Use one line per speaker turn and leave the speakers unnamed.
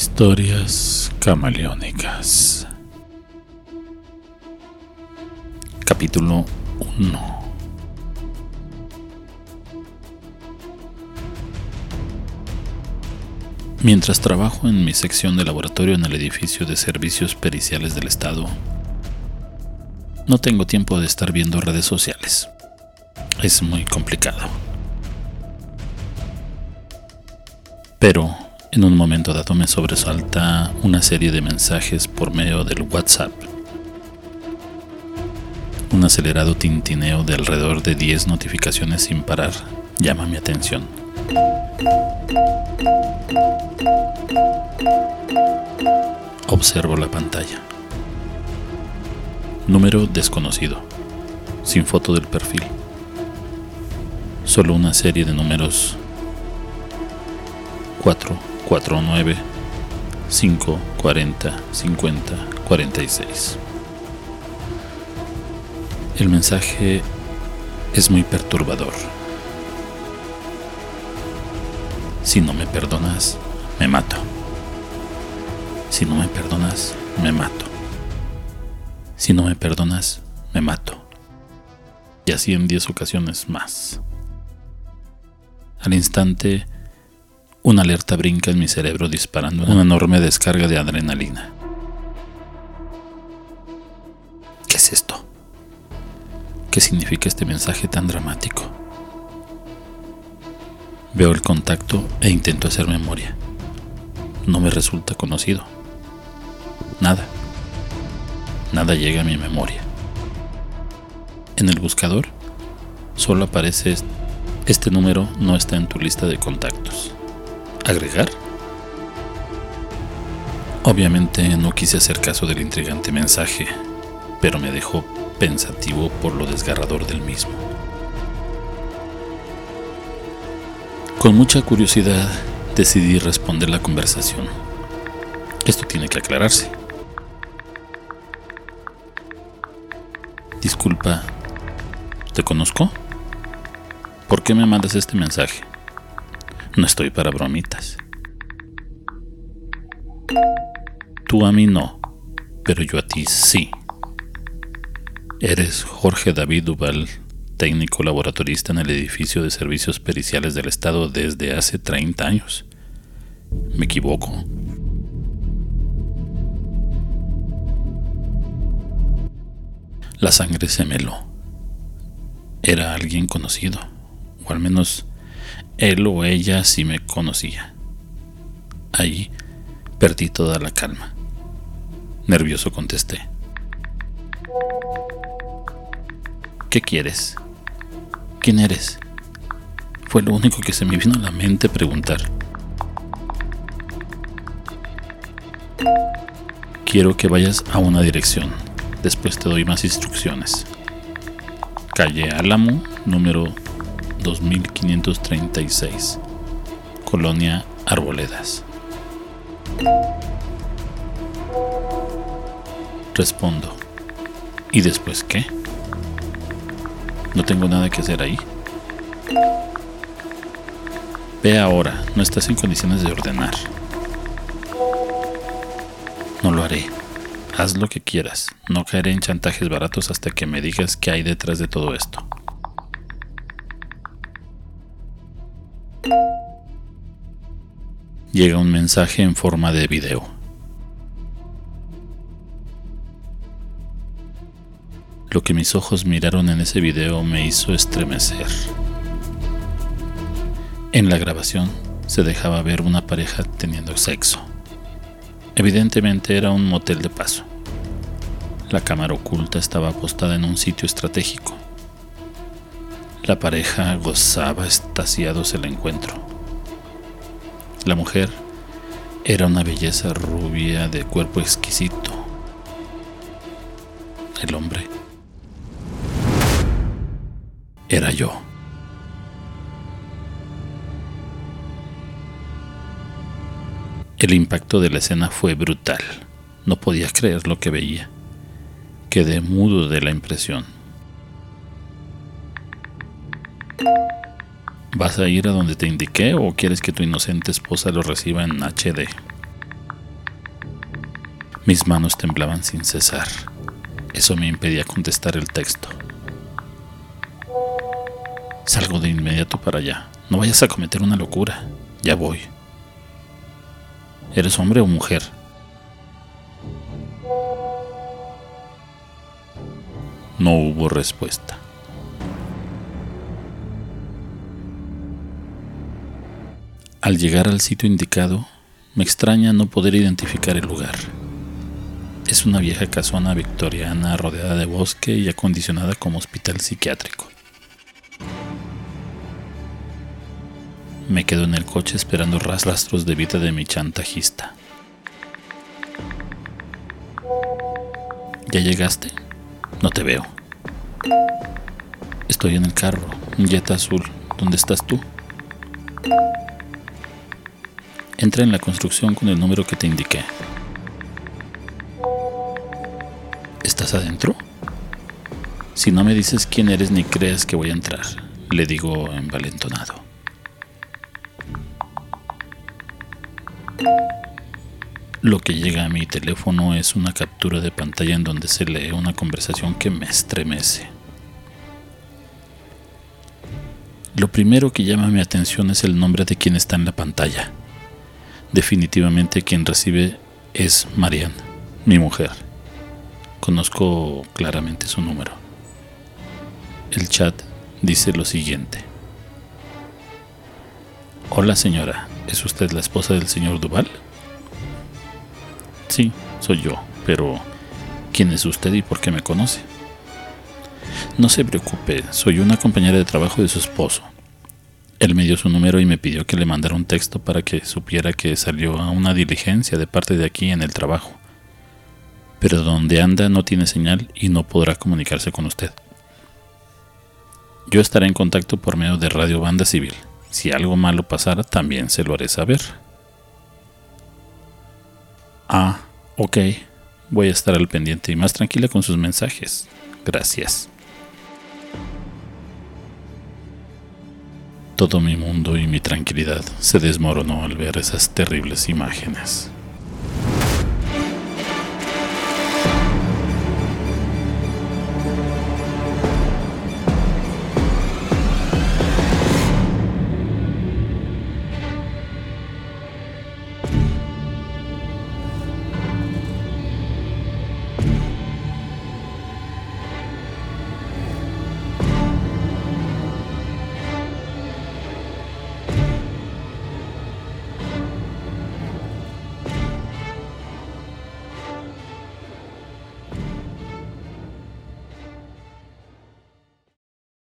Historias camaleónicas. Capítulo 1. Mientras trabajo en mi sección de laboratorio en el edificio de servicios periciales del Estado, no tengo tiempo de estar viendo redes sociales. Es muy complicado. Pero en un momento dado me sobresalta una serie de mensajes por medio del WhatsApp. Un acelerado tintineo de alrededor de 10 notificaciones sin parar llama mi atención. Observo la pantalla. Número desconocido. Sin foto del perfil. Solo una serie de números 4, 4, 9, 5, 40, 50, 46. El mensaje es muy perturbador. Si no me perdonas, me mato. Si no me perdonas, me mato. Si no me perdonas, me mato. Y así en diez ocasiones más. Al instante, una alerta brinca en mi cerebro disparando una enorme descarga de adrenalina. ¿Qué es esto? ¿Qué significa este mensaje tan dramático? Veo el contacto e intento hacer memoria. No me resulta conocido. Nada. Nada llega a mi memoria. En el buscador solo aparece este número no está en tu lista de contactos. ¿Agregar? Obviamente no quise hacer caso del intrigante mensaje, pero me dejó pensativo por lo desgarrador del mismo. Con mucha curiosidad decidí responder la conversación. Esto tiene que aclararse. Disculpa, ¿te conozco? ¿Por qué me mandas este mensaje? No estoy para bromitas. Tú a mí no, pero yo a ti sí. Eres Jorge David Duval, técnico laboratorista en el edificio de servicios periciales del Estado desde hace 30 años. ¿Me equivoco? La sangre se meló. Era alguien conocido, o al menos él o ella sí me conocía. Ahí perdí toda la calma. Nervioso contesté. ¿Qué quieres? ¿Quién eres? Fue lo único que se me vino a la mente preguntar. Quiero que vayas a una dirección. Después te doy más instrucciones. Calle Álamo, número 2536. Colonia Arboledas. Respondo. ¿Y después qué? No tengo nada que hacer ahí. Ve ahora, no estás en condiciones de ordenar. No lo haré. Haz lo que quieras. No caeré en chantajes baratos hasta que me digas qué hay detrás de todo esto. Llega un mensaje en forma de video. Lo que mis ojos miraron en ese video me hizo estremecer. En la grabación se dejaba ver una pareja teniendo sexo. Evidentemente era un motel de paso. La cámara oculta estaba apostada en un sitio estratégico. La pareja gozaba estasiados el encuentro. La mujer era una belleza rubia de cuerpo exquisito. El hombre era yo. El impacto de la escena fue brutal. No podía creer lo que veía. Quedé mudo de la impresión. ¿Vas a ir a donde te indiqué o quieres que tu inocente esposa lo reciba en HD? Mis manos temblaban sin cesar. Eso me impedía contestar el texto. Salgo de inmediato para allá. No vayas a cometer una locura. Ya voy. ¿Eres hombre o mujer? No hubo respuesta. Al llegar al sitio indicado, me extraña no poder identificar el lugar. Es una vieja casona victoriana rodeada de bosque y acondicionada como hospital psiquiátrico. Me quedo en el coche esperando rastros de vida de mi chantajista. ¿Ya llegaste? No te veo. Estoy en el carro, un Jetta azul. ¿Dónde estás tú? Entra en la construcción con el número que te indiqué. ¿Estás adentro? Si no me dices quién eres ni crees que voy a entrar, le digo envalentonado. Lo que llega a mi teléfono es una captura de pantalla en donde se lee una conversación que me estremece. Lo primero que llama mi atención es el nombre de quien está en la pantalla. Definitivamente quien recibe es Marianne, mi mujer. Conozco claramente su número. El chat dice lo siguiente. Hola señora, ¿es usted la esposa del señor Duval? Sí, soy yo, pero ¿quién es usted y por qué me conoce? No se preocupe, soy una compañera de trabajo de su esposo. Él me dio su número y me pidió que le mandara un texto para que supiera que salió a una diligencia de parte de aquí en el trabajo. Pero donde anda no tiene señal y no podrá comunicarse con usted. Yo estaré en contacto por medio de Radio Banda Civil. Si algo malo pasara, también se lo haré saber. Ah, ok. Voy a estar al pendiente y más tranquila con sus mensajes. Gracias. Todo mi mundo y mi tranquilidad se desmoronó al ver esas terribles imágenes.